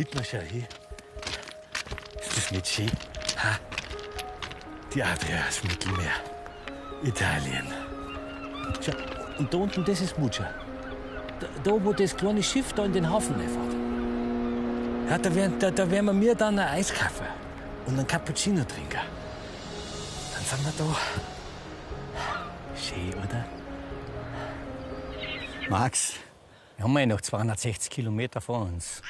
Dietmar, schau hier. Ist das nicht schön? Ha? Die Adria, das Mittelmeer. Italien. Schau, und da unten, das ist Mucha. Da, da, wo das kleine Schiff da in den Hafen reinfährt. Ja, da werden, da, da werden wir mir dann ein Eis kaufen und einen Cappuccino trinken. Dann sind wir da. Schön, oder? Max, wir haben ja noch 260 Kilometer vor uns.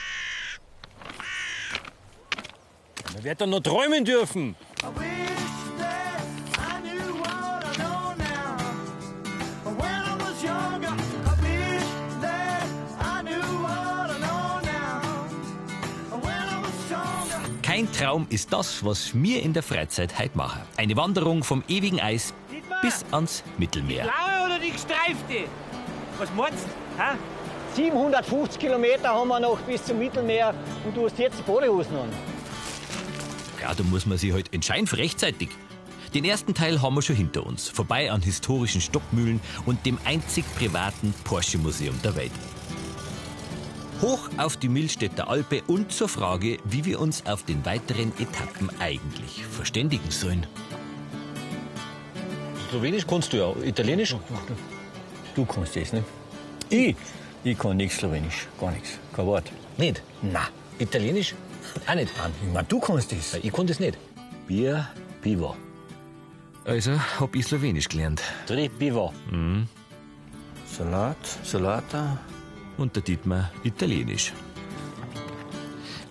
Man wird doch noch träumen dürfen. Kein Traum ist das, was wir in der Freizeit heute machen. Eine Wanderung vom ewigen Eis bis ans Mittelmeer. Blaue oder die gestreifte? Was meinst du? hä? 750 Kilometer haben wir noch bis zum Mittelmeer und du hast jetzt die Badehosen an. Ja, da muss man sich halt entscheiden für rechtzeitig. Den ersten Teil haben wir schon hinter uns, vorbei an historischen Stockmühlen und dem einzig privaten Porsche-Museum der Welt. Hoch auf die Millstätter Alpe und zur Frage, wie wir uns auf den weiteren Etappen eigentlich verständigen sollen. Slowenisch kannst du ja, Italienisch? Du kannst das, ne? Ich? Ich kann nichts Slowenisch, gar nichts, kein Wort. Nicht? Na, Italienisch? Auch nicht. ich mein, du kannst das. Ich kann das nicht. Bier, Pivo. Also hab ich Slowenisch gelernt. Tri pivo. Salat, Salata. Und der Dietmar Italienisch.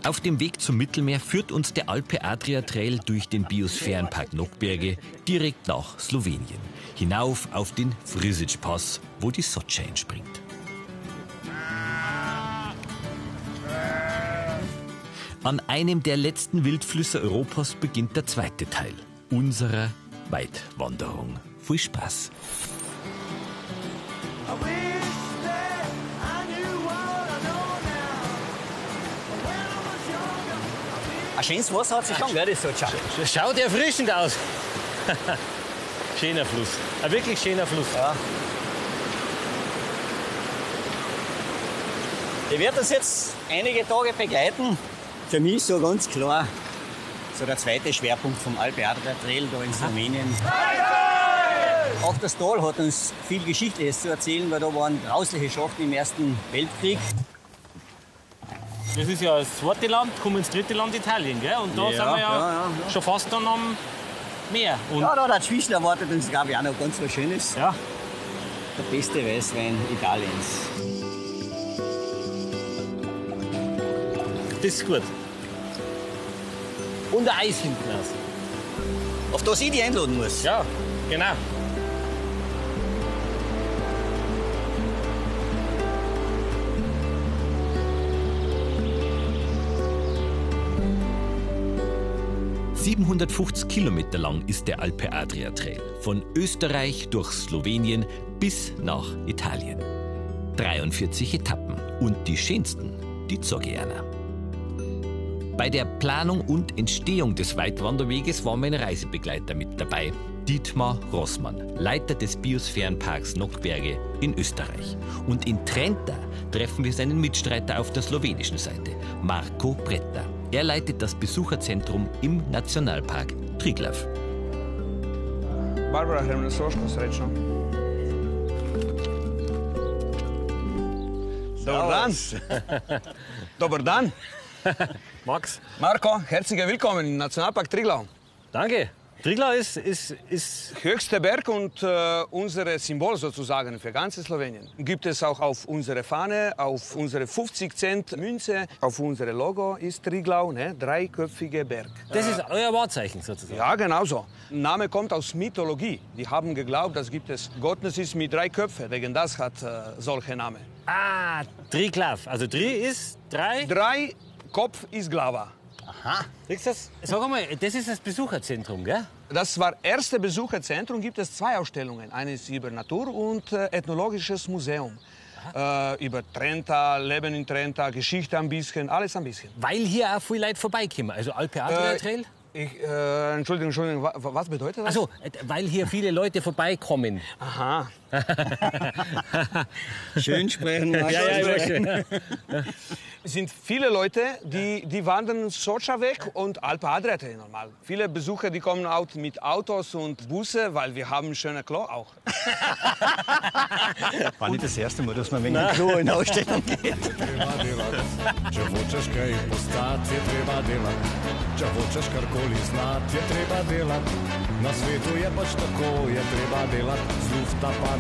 Auf dem Weg zum Mittelmeer führt uns der Alpe Adria Trail durch den Biosphärenpark Nockberge direkt nach Slowenien. Hinauf auf den Frisic Pass, wo die Sotscha entspringt. An einem der letzten Wildflüsse Europas beginnt der zweite Teil unserer Weitwanderung. Viel Spaß! Ein schönes Wasser hat sich schon, gell, das schaut erfrischend aus. schöner Fluss. Ein wirklich schöner Fluss. Ja. Ich werde das jetzt einige Tage begleiten. Für mich so ganz klar so der zweite Schwerpunkt vom Alpe Adria Trail da in Slowenien. Auch das Tal hat uns viel Geschichtliches zu erzählen, weil da waren grausliche Schachten im Ersten Weltkrieg. Das ist ja das zweite Land, kommen ins dritte Land Italien, gell? Und da Ja, sind wir ja, ja, ja, ja. schon fast dann am Meer. Und Ja, da dazwischen erwartet uns, glaube ich, auch noch ganz was Schönes. ja, Der beste Weißwein Italiens. Das ist gut. Und ein Eis hinten raus. Auf das ich dich einladen muss. Ja, genau. – 750 Kilometer lang ist der Alpe Adria Trail. Von Österreich durch Slowenien bis nach Italien. 43 Etappen. Und die schönsten, die zeige ich einer. Bei der Planung und Entstehung des Weitwanderweges war mein Reisebegleiter mit dabei. Dietmar Rossmann, Leiter des Biosphärenparks Nockberge in Österreich. Und in Trenta treffen wir seinen Mitstreiter auf der slowenischen Seite, Marco Bretta. Er leitet das Besucherzentrum im Nationalpark Triglav. Barbara Hremnesoško, srečno. Dobar dan. Dobar dan. Max, Marko, herzlich willkommen im Nationalpark Triglav. danke. Triglav ist, ist, ist Höchster Berg und äh, unser Symbol sozusagen für ganz Slowenien. Gibt es auch auf unserer Fahne, auf unsere 50 Cent Münze, auf unserem Logo ist Triglav, ne? dreiköpfiger Berg. das ist euer Wahrzeichen sozusagen. Ja, genau so. Name kommt aus Mythologie. Die haben geglaubt, dass gibt es Gottes ist mit drei Köpfen. Wegen das hat äh, solche Namen. Ah, Triglav. Also Tri ist drei. Drei Kopf ist Glava. Siehst du das? Sag mal, das ist das Besucherzentrum, gell? Das war erste Besucherzentrum. Gibt es zwei Ausstellungen. Eine ist über Natur und äh, Ethnologisches Museum. Äh, über Trenta, Leben in Trenta, Geschichte ein bisschen, alles ein bisschen. Weil hier auch viele Leute vorbeikommen. Also Alpe Adria Äh, Trail. Ich, äh, Entschuldigung, Entschuldigung, wa- wa- was bedeutet das? Also, weil hier viele Leute vorbeikommen. Aha. Schön sprechen. Ja, ja, sprechen. Es sind viele Leute, die, die wandern Socha weg und Alpe Adria Trail normal. Viele Besucher, die kommen auch mit Autos und Busse, weil wir haben schöne Klo auch. War nicht das erste Mal, dass man wegen dem Klo in Ausstellung geht. treba delat, če hočeš kaj postati, je treba delat. Če hočeš karkoli znati, je treba delat. Na svetu je pač tako, je treba delat. Z lufta padlo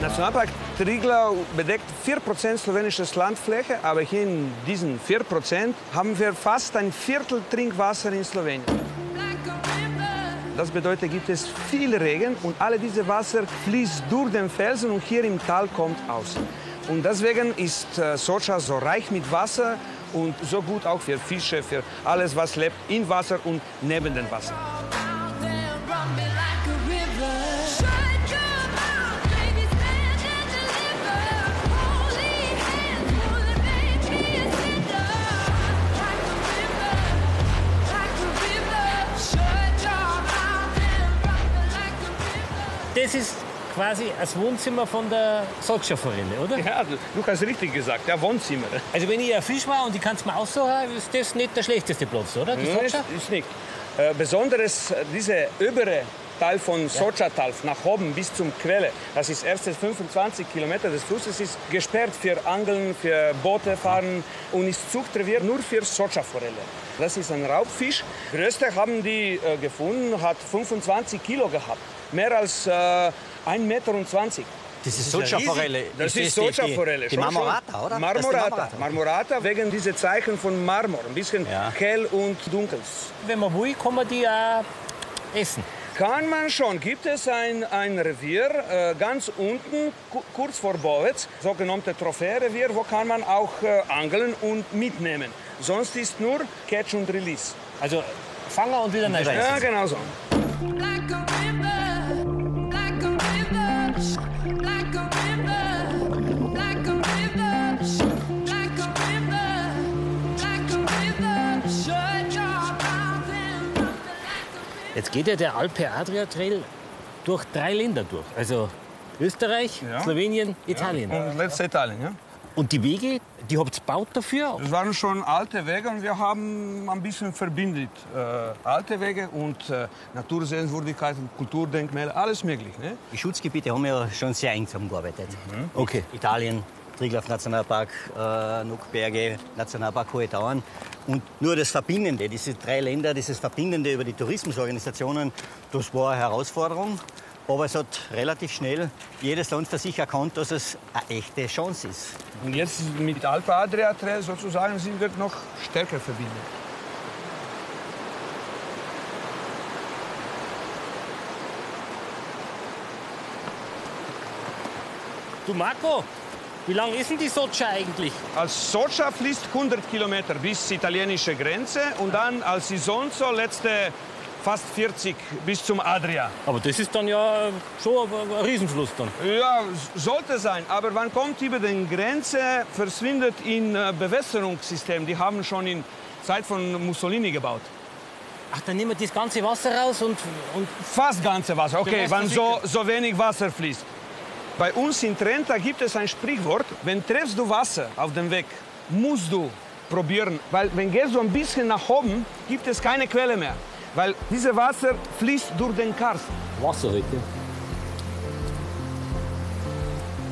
Nationalpark Triglau bedeckt 4% slowenisches Landfläche, aber hier in diesen 4% haben wir fast ein Viertel Trinkwasser in Slowenien. Das bedeutet, gibt es viel Regen und alle diese Wasser fließt durch den Felsen und hier im Tal kommt aus. Und deswegen ist äh, Socha so reich mit Wasser und so gut auch für Fische, für alles, was lebt in Wasser und neben dem Wasser. Das ist quasi das Wohnzimmer von der Socha-Forelle, oder? Ja, du, hast richtig gesagt, ja, Wohnzimmer. Also wenn ich ein Fisch war und ich kann es mir aussuchen, ist das nicht der schlechteste Platz, oder? Die Nein, ist nicht. Äh, besonderes, äh, diese obere Teil von Socha-Tal nach oben bis zum Quelle, das ist erste 25 Kilometer des Flusses, ist gesperrt für Angeln, für Boote fahren und ist Zuchtrevier nur für Socha-Forelle. Das ist ein Raubfisch. Größte haben die äh, gefunden, hat 25 Kilo gehabt. Mehr als äh, 1,20 Meter. Das ist Socha-Forelle. Das ist die- die- Socha-Forelle. Die schon, Marmorata, oder? Ist die Marmorata. Marmorata wegen dieser Zeichen von Marmor. Ein bisschen Ja. hell und dunkel. Wenn man will, kann man die auch essen. Kann man schon. Gibt es ein, ein Revier äh, ganz unten, ku- kurz vor Bowitz, sogenannte Trophäerevier, wo kann man auch äh, angeln und mitnehmen. Sonst ist nur Catch und Release. Also fangen und wieder rein. Ja, genau so. Jetzt geht ja der Alpe Adria Trail durch drei Länder durch. Also Österreich, Ja. Slowenien, Italien. Und letzte Italien, ja? Und die Wege, die habt ihr gebaut dafür? Das waren schon alte Wege und wir haben ein bisschen verbindet. Äh, alte Wege und äh, Natursehenswürdigkeiten, Kulturdenkmäler, alles möglich. Ne? Die Schutzgebiete haben ja schon sehr eng zusammengearbeitet. Okay. Italien, Triglav Nationalpark, äh, Nuckberge, Nationalpark Hohe Tauern. Und nur das Verbindende, diese drei Länder, dieses Verbindende über die Tourismusorganisationen, das war eine Herausforderung. Aber es hat relativ schnell jedes Land für sich erkannt, dass es eine echte Chance ist. Und jetzt mit Alpe Adria Trail sozusagen sind wir noch stärker verbunden. Du Marco, wie lang ist denn die Socha eigentlich? Als Socha fließt 100 Kilometer bis italienische Grenze und dann als Isonzo letzte fast 40 bis zum Adria. Aber das ist dann ja schon ein Riesenfluss dann. Ja, sollte sein. Aber man kommt über die Grenze, verschwindet in äh, Bewässerungssystem. Die haben schon in Zeit von Mussolini gebaut. Ach, dann nehmen wir das ganze Wasser raus und, und Fast ganze Wasser. Okay, wenn so, so wenig Wasser fließt. Bei uns in Trenta gibt es ein Sprichwort, wenn triffst du Wasser auf dem Weg, musst du probieren. Weil wenn gehst du ein bisschen nach oben, gibt es keine Quelle mehr. Weil dieses Wasser fließt durch den Karst. Wasser heute.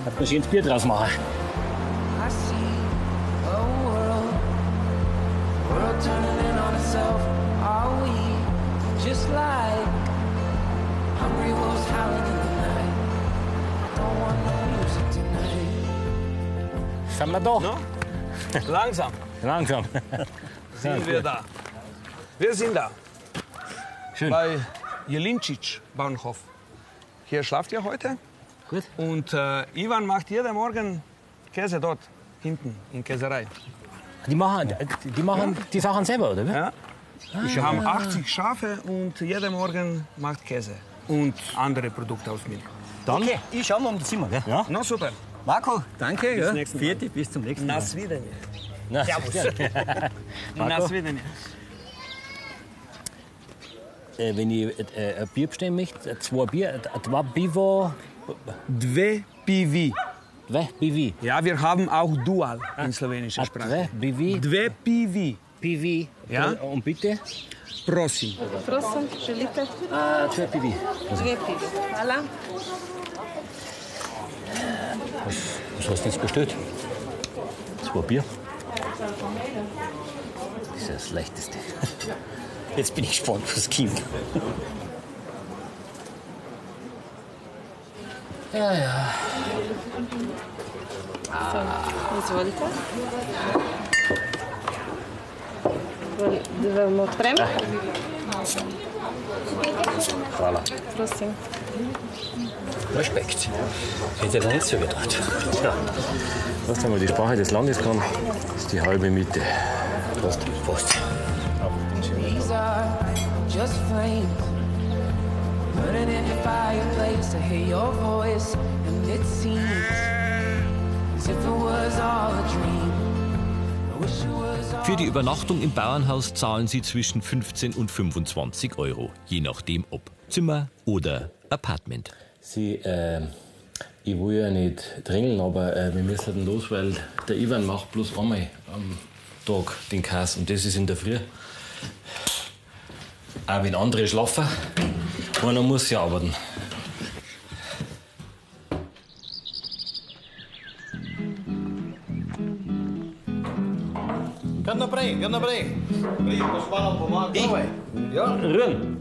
Hat man schönes Bier draus machen. Just like hungry wolves howling in the Sind wir da? No? Langsam Langsam. sind wir da. Wir sind da. Schön. Bei Jelincic Bahnhof. Hier schlaft ihr heute. Gut. Und äh, Ivan macht jeden Morgen Käse dort, hinten, in Käserei. Die machen, die, machen die Sachen selber, oder? Ja. Wir haben 80 Schafe und jeden Morgen macht Käse. Und andere Produkte aus Milch. Dann, Okay, ich schau mal um das Zimmer. Gell? Ja. Na super. Marco, danke. Bis ja. nächsten Mal. Vierte, bis zum nächsten Mal. Na svidanje. Na, Na svidanje. Äh, wenn ich äh, ein Bier bestellen möchte, äh, zwei Bier, äh, zwei Bivo, Dve pivi. zwei Bivi. Ja, wir haben auch Dual in slowenischer Ah, Sprache. Zwei Bivi, Dve pivi. Bivi. Ja. Und bitte? Prosim. Prosim, želite? Ah, zwei Bivi. Dve pivi. Hvala. Was hast du jetzt bestellt? Zwei Bier. Das ist das Leichteste. Jetzt bin ich gespannt, was kommt. Izvolite. Da vam odprem? Hvala. Prosim. Respekt. Hätte ich nicht so gedacht. Ja. Weißt du mal, die Sprache des Landes kann, ist die halbe Miete. Passt. Passt. These are just flames burning in your fireplace. I hear your voice, and it seems as if it was all a dream. Was. Für die Übernachtung im Bauernhaus zahlen sie zwischen 15 und 25 Euro, je nachdem ob Zimmer oder Apartment. Sie, äh, ich will ja nicht drängeln, aber äh, wir müssen los, weil der Ivan macht bloß einmal am Tag den Käse und das ist in der Früh. Auch wenn andere schlafen, einer muss ja arbeiten. Kar naprej, kar naprej. Prej boš malo pomagal. Ja, Rühren.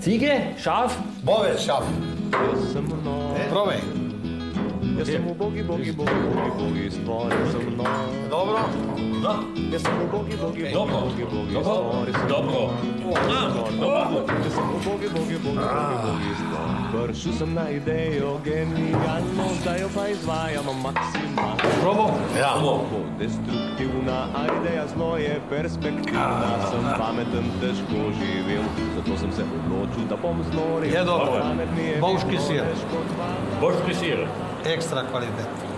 Ziege, Schaf, Bove šaf. Probaj. Ja sam u bogi, bogi, bogi, bogi, bogi, stvari. Dobro? Da. Ja sam u bogi, bogi, bogi, bogi, bogi, stvari. Dobro. Dobro. Dobro. Ja sam u bogi, bogi, bogi, bogi, bogi, stvari. Prišel sem na idejo genialno, zdaj jo pa izvajamo maksimalno. Probo? Ja. Destruktivna ideja zlo je perspektivna, sem pameten, težko živim, zato sem se odločil, da bom znoril. Je dobro. Vedno sir. Boški sir. Ekstra kvalitet.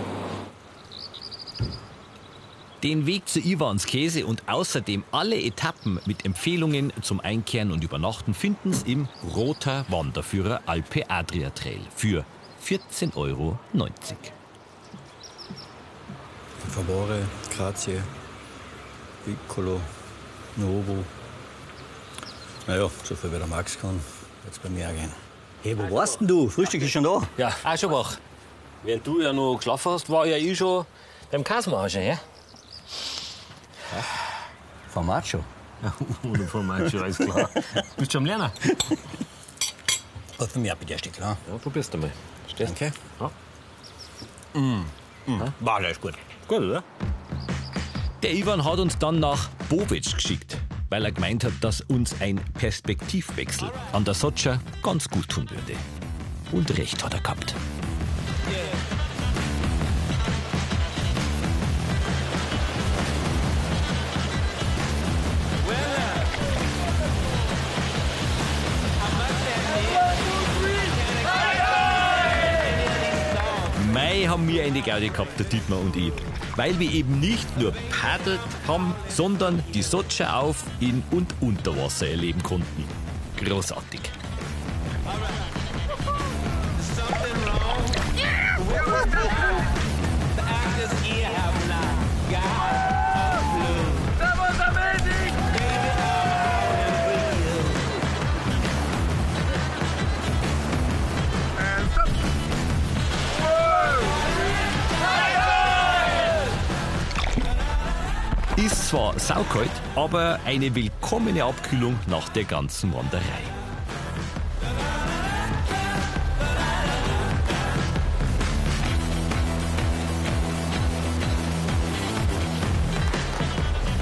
Den Weg zu Iwans Käse und außerdem alle Etappen mit Empfehlungen zum Einkehren und Übernachten finden Sie im Roter Wanderführer Alpe Adria Trail für 14,90 Euro. Favore, Grazie, Piccolo, Novo. Naja, so viel wie der Max kann, wird's bei mir auch gehen. Hey, wo warst denn du? Frühstück ist schon da. Ja, auch schon wach. Während du ja noch geschlafen hast, war ja ich schon beim Käsemagen, ja? Vom Macho. Ohne Formaggio, alles klar. Bist schon am Lernen? Und für mich bitte ein Stück, klar. Ja, probierst du mal. Stehst Danke. Ja. Mm. War gleich gut. Gut, oder? Der Ivan hat uns dann nach Bovic geschickt, weil er gemeint hat, dass uns ein Perspektivwechsel an der Sotscha ganz gut tun würde. Und recht hat er gehabt. Mai haben wir eine Gaudi gehabt, der Dietmar und ich. Weil wir eben nicht nur paddelt haben, sondern die Sotscha auf, in und unter Wasser erleben konnten. Großartig. Zwar saukalt, aber eine willkommene Abkühlung nach der ganzen Wanderei.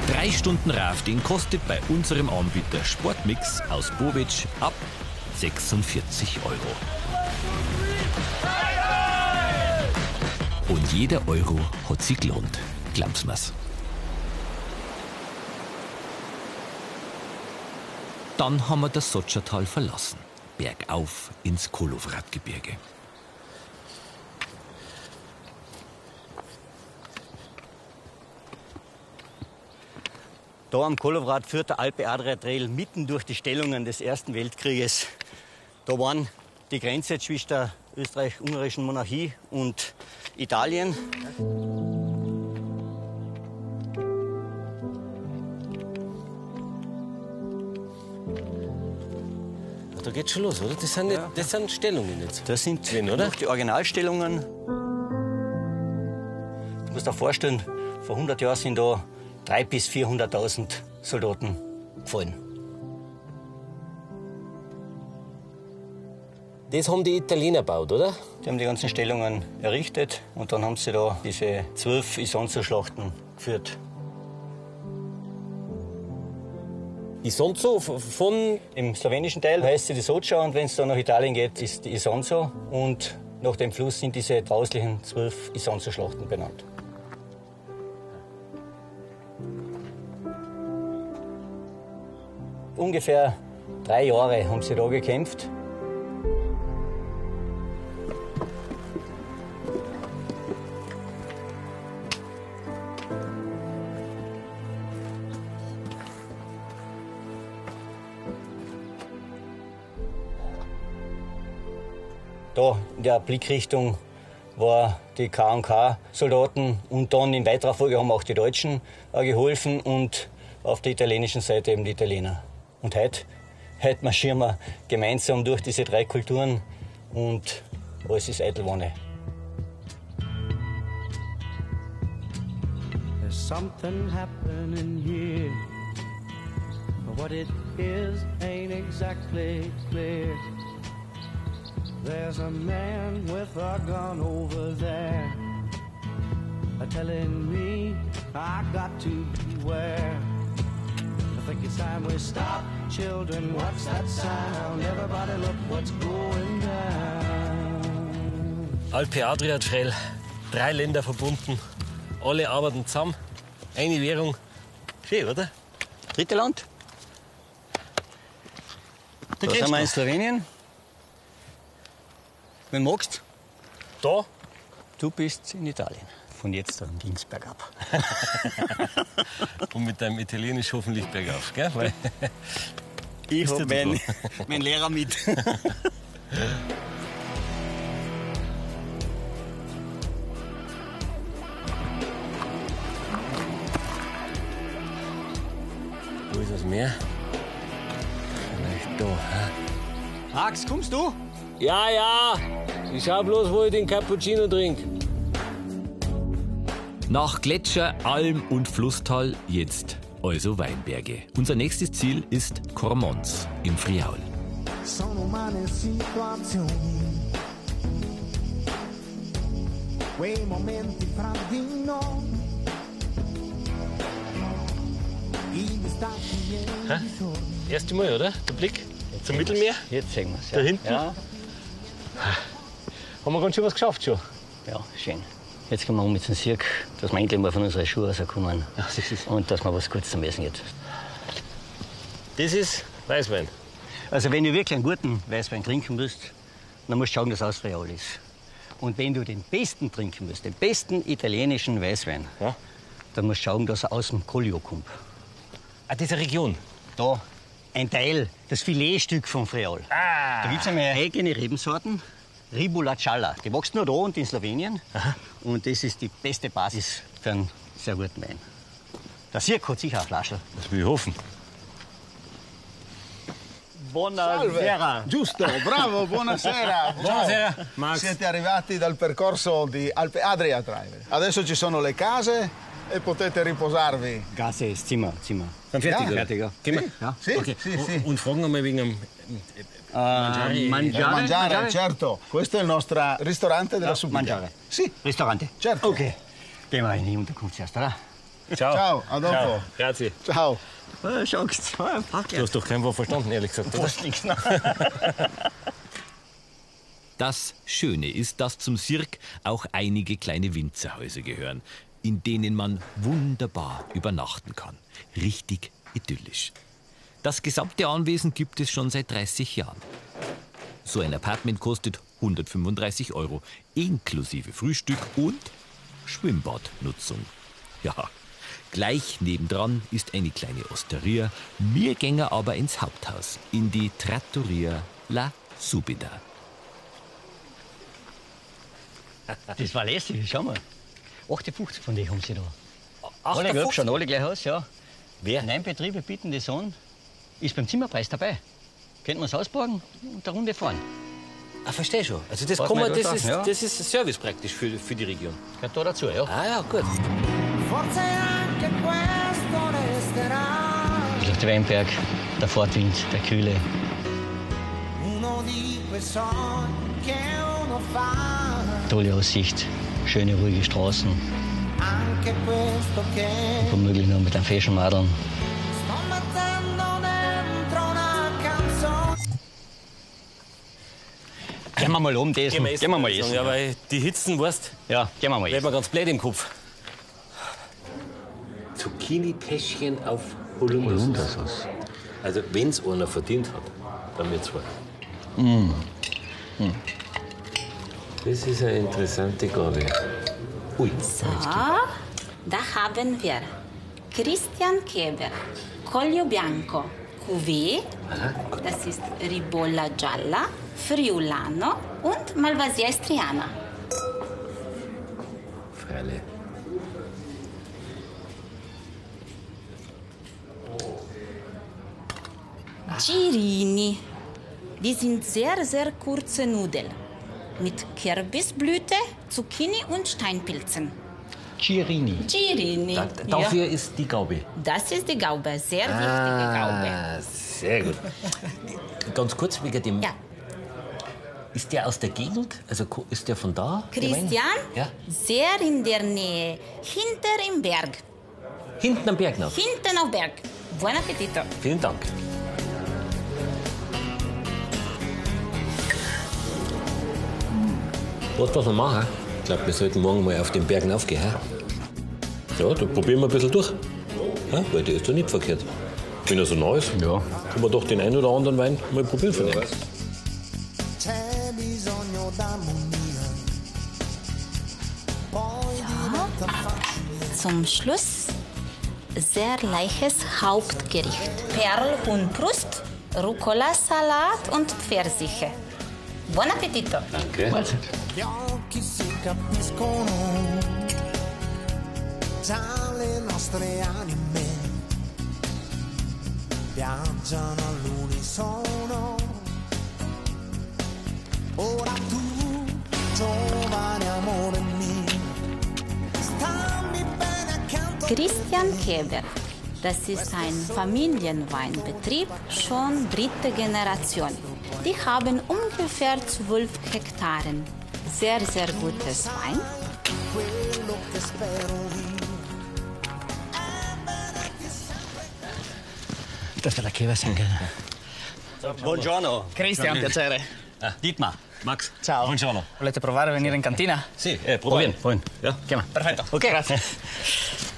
Drei Stunden Rafting kostet bei unserem Anbieter Sportmix aus Bovic ab 46 Euro. Und jeder Euro hat sich gelohnt. Glaub's mir's. Dann haben wir das Sotschertal verlassen. Bergauf ins Kolovratgebirge. Da am Kolowrat führt der Alpe-Adria-Trail mitten durch die Stellungen des Ersten Weltkrieges. Da waren die Grenze zwischen der österreich-ungarischen Monarchie und Italien. Geht's schon los, oder? Das sind, nicht, das sind Stellungen jetzt. Das sind Drin, oder? die Originalstellungen. Du musst dir vorstellen, vor 100 Jahren sind da 300.000 bis 400.000 Soldaten gefallen. Das haben die Italiener gebaut, oder? Die haben die ganzen Stellungen errichtet und dann haben sie da diese zwölf Isonzo-Schlachten geführt. Isonzo von. Im slowenischen Teil heißt sie die Socha und wenn es dann nach Italien geht, ist die Isonzo. Und nach dem Fluss sind diese grauslichen zwölf Isonzo-Schlachten benannt. Ungefähr drei Jahre haben sie da gekämpft. In der Blickrichtung war die K&K-Soldaten und dann in weiterer Folge haben auch die Deutschen äh, geholfen und auf der italienischen Seite eben die Italiener. Und heute, heute marschieren wir gemeinsam durch diese drei Kulturen und alles ist Eitelwanne. There's something happening here. But what it is ain't exactly clear. There's a man with a gun over there. Telling me I got to beware. I think it's time we stop. Children, what's that sound? Everybody look what's going down. Alpe Adria Trail. Drei Länder verbunden. Alle arbeiten zusammen. Eine Währung. Schön, oder? Dritte Land? Da sind wir in Slowenien. Wenn du magst. Da? Du bist in Italien. Von jetzt an ging's bergab. Und mit deinem Italienisch hoffentlich bergauf, gell? Weil Ich Ist hab der meinen mein Lehrer mit. Wo ist das Meer? Vielleicht da. hä? Max, kommst du? Ja, ja. Ich schau bloß, wo ich den Cappuccino trinke. Nach Gletscher, Alm und Flusstal jetzt also Weinberge. Unser nächstes Ziel ist Kormons im Friaul. Sono umane situazioni, quei momenti fra di noi, giorni. Erste Mal, oder? Der Blick zum Mittelmeer. Jetzt sehen wir's. Da hinten? Ja, Haben wir ganz schön was geschafft schon. ja, schön. Jetzt gehen wir um mit dem Sirk, dass wir endlich mal von unseren Schuhen rauskommen. Ja, das ist- Und dass wir was Gutes zum Essen gibt. Das ist Weißwein. Also wenn du wirklich einen guten Weißwein trinken willst, dann musst du schauen, dass es aus Real ist. Und wenn du den besten trinken willst, den besten italienischen Weißwein, Ja. dann musst du schauen, dass er aus dem Collio kommt. Ah, diese Region. Da ein Teil, das Filetstück vom Friaul. Ah. Da gibt es einmal eigene Rebensorten. Ribula Gialla. Die wächst nur da und in Slowenien. Und das ist die beste Basis für einen sehr guten Wein. Der Sirk hat sicher eine Flasche. Das will ich hoffen. Buonasera. Giusto, bravo, buonasera. Buonasera. Max. Siete arrivati dal percorso di Alpe Adria Drive. Adesso ci sono le case e potete riposarvi. Gasse ist Zimmer, Zimmer. Dann fertig, Ja. Fertig, ja. Wir? Ja. Sì, Okay. sì, sì. Und fragen wir mal wegen dem. Äh, Mangiare- mangiare, mangiare, mangiare. certo. Questo è il nostro ristorante della subita. Mangiare. Sì. Ristorante. Certo. Okay. Gehen wir in die Unterkunft oder? Ciao. Ciao, a dopo. Ciao. Grazie. Ciao. Oh. Oh, fuck Du hast doch kein Wort verstanden, ehrlich gesagt. Oder? nichts. Das Schöne ist, dass zum Sirk auch einige kleine Winzerhäuser gehören, in denen man wunderbar übernachten kann. Richtig idyllisch. Das gesamte Anwesen gibt es schon seit 30 Jahren. So ein Apartment kostet 135 Euro, inklusive Frühstück und Schwimmbadnutzung. Ja, Gleich nebendran ist eine kleine Osteria. Wir gehen aber ins Haupthaus, in die Trattoria La Subida. Das war lässig, schau mal. 58 von denen haben sie da. Alle 58? Gelb schon, alle gleich aus, ja. Wer? Neun Betriebe bieten das an. Ist beim Zimmerpreis dabei. Könnten wir es ausborgen und eine Runde fahren. Ah, verstehe schon. Also das, kann man, das, da, ist, ja. das ist ein Service praktisch für, für die Region. Gehört da dazu, ja. Ah ja, gut. Ist der Weinberg, der Fortwind, der Kühle. Tolle Aussicht, schöne, ruhige Straßen. Womöglich noch mit einem feschen. Gehen wir mal oben essen. Gehen wir mal essen. Ja, weil die Hitzen, weißt Ja, gehen wir mal wird essen. man ganz blöd im Kopf. Zucchini-Täschchen auf Holundersauce. Also, wenn es einer verdient hat, dann wir zwei. Mm. Das ist eine interessante Gabe. Ui. So, da haben wir Christian Keber, Coglio Bianco, Cuvée, das ist Ribolla Gialla, Friulano und Malvasia Estriana. Freilich. Girini, die sind sehr, sehr kurze Nudeln mit Kürbisblüte, Zucchini und Steinpilzen. Girini. Girini. Da, dafür ja. ist die Gaube. Das ist die Gaube, sehr wichtige Gaube. Ah, sehr gut. Ganz kurz wegen dem. Ja. Ist der aus der Gegend? Also ist der von da? Christian, Ja. sehr in der Nähe, hinter im Berg. Hinten am Berg noch. Hinten auf Berg. Buon appetito. Vielen Dank. Was was wir machen? Ich glaube, wir sollten morgen mal auf den Bergen aufgehen. Ja, dann probieren wir ein bisschen durch. Ja, weil der ist doch nicht verkehrt. Wenn er so neu ist, ja. können wir doch den einen oder anderen Wein mal probieren diventa facile. Zum Schluss sehr leichtes Hauptgericht. Perlhuhnbrust, Rucola-Salat und Pfirsiche. Buon appetito. Danke. Gli occhi si capiscono. Già le nostre anime viaggiano all'unisono. Ora tu, giovane amore mio, stammi bene accanto. Christian Keber. Das ist ein Familienweinbetrieb, schon dritte Generation. Die haben ungefähr 12 Hektaren. Sehr, sehr gutes Wein. Das wird der gell? Buongiorno. Cristian, piacere. Dietmar. Max. Ciao. Buongiorno. Volete provare a venire in cantina? Sì, eh, proviamo. Proviamo. Ja? Chiama. Perfetto. Ok. Grazie.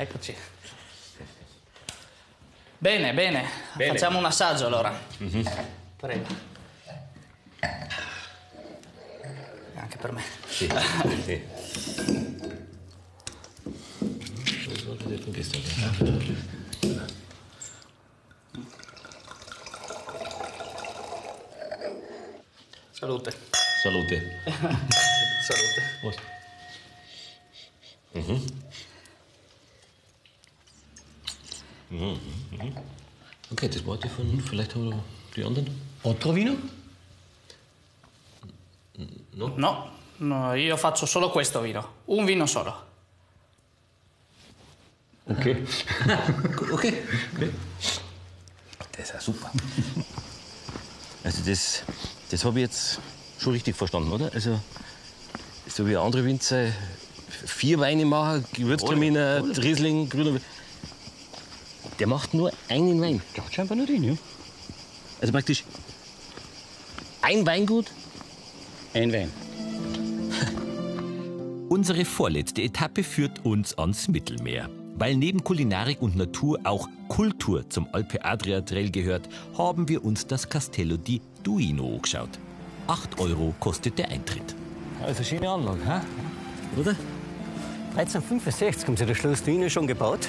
Eccoci. Bene, bene, Bene. Facciamo un assaggio allora. Prego. Anche per me. Sì, sì. Salute. Salute. Salute. Wir die anderen. Otro vino? No, no, io faccio solo questo vino. Un vino solo. Okay. okay. okay. Das ist ja super. Also das, das habe ich jetzt schon richtig verstanden, oder? Also so wie andere Winzer vier Weine machen, Gewürztraminer, Riesling, grüner. Der macht nur einen Wein. Der hat scheinbar nur den, ja. Also praktisch ein Weingut, Ein Wein. Unsere vorletzte Etappe führt uns ans Mittelmeer. Weil neben Kulinarik und Natur auch Kultur zum Alpe Adria Trail gehört, haben wir uns das Castello di Duino angeschaut. 8 Euro kostet der Eintritt. Also schöne Anlage, hä? oder? 1365 haben sie das Schloss Duino schon gebaut.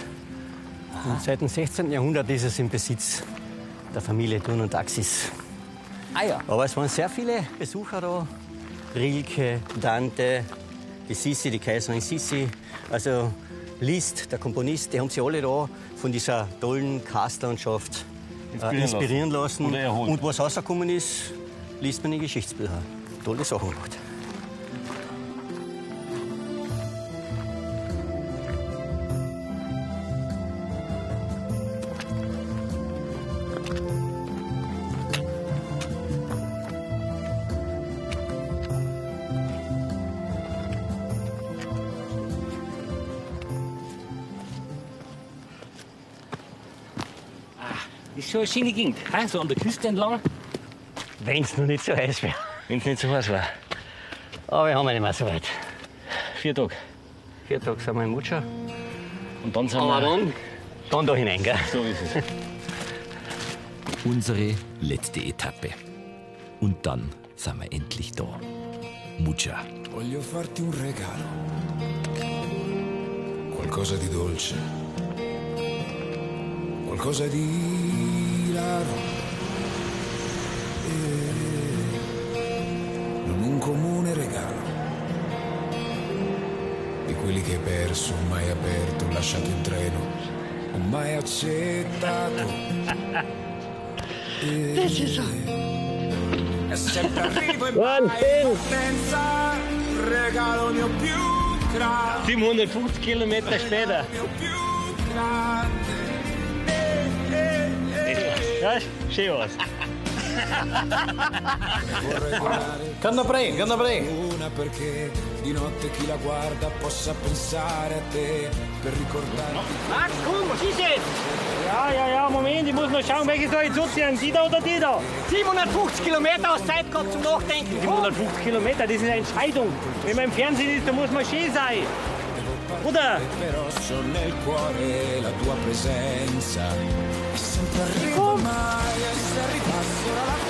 Und seit dem 16. Jahrhundert ist es im Besitz der Familie Thun und Axis. Ah ja. Aber es waren sehr viele Besucher da. Rilke, Dante, die Sissi, die Kaiserin Sissi. Also Liszt, der Komponist, die haben sich alle da von dieser tollen Karstlandschaft Inspirieren äh, inspirieren lassen. lassen. Und was rausgekommen ist, liest man in Geschichtsbüchern. Tolle Sachen gemacht. Schon eine schöne Gegend. hä? So an der Küste entlang. Wenn es noch nicht so heiß wäre. Wenn es nicht so heiß war. Aber wir haben ja nicht mehr so weit. Vier Tage. Vier Tage sind wir in Mutscha. Und dann sind Aber wir. dann, dann da hinein, gell? So ist es. Unsere letzte Etappe. Und dann sind wir endlich da. Mucha. Voglio farti un regalo, qualcosa di dolce, qualcosa di un comune regalo, di quelli che hai perso, mai aperto, lasciato in treno, o mai accettato. E e sempre arrivo e mai partenza, regalo mio più grande. 750 Kilometer später. Ja, schön was. Canna pre, canna pre. Una perché di notte chi la guarda possa pensare a te per ricordarti. Max, komm, was ist jetzt? Ja, ja, ja, Moment, ich muss noch schauen, welche soll ich zuziehen? Die da oder die da? 750 Kilometer hast Zeit gehabt zum Nachdenken. 750 Kilometer, das ist eine Entscheidung. Wenn man im Fernsehen ist, dann muss man schön sein. Oder? Però so nel cuore la tua presenza. E sempre arrivo mai e se arrivassero alla